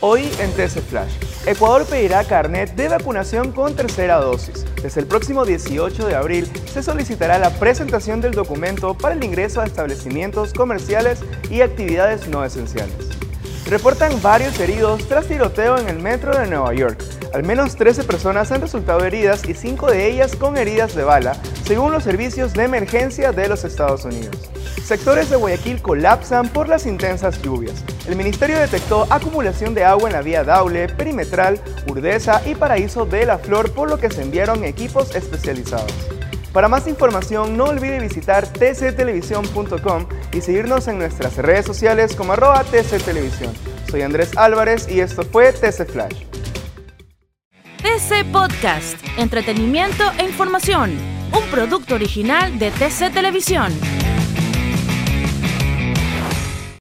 Hoy en TC Flash, Ecuador pedirá carnet de vacunación con tercera dosis. Desde el próximo 18 de abril se solicitará la presentación del documento para el ingreso a establecimientos comerciales y actividades no esenciales. Reportan varios heridos tras tiroteo en el metro de Nueva York. Al menos 13 personas han resultado heridas y 5 de ellas con heridas de bala, según los servicios de emergencia de los Estados Unidos. Sectores de Guayaquil colapsan por las intensas lluvias. El ministerio detectó acumulación de agua en la vía Daule, Perimetral, Urdesa y Paraíso de la Flor, por lo que se enviaron equipos especializados. Para más información no olvide visitar tctelevisión.com y seguirnos en nuestras redes sociales como arroba tctelevisión. Soy Andrés Álvarez y esto fue TC Flash. TC Podcast, entretenimiento e información, un producto original de TC Televisión.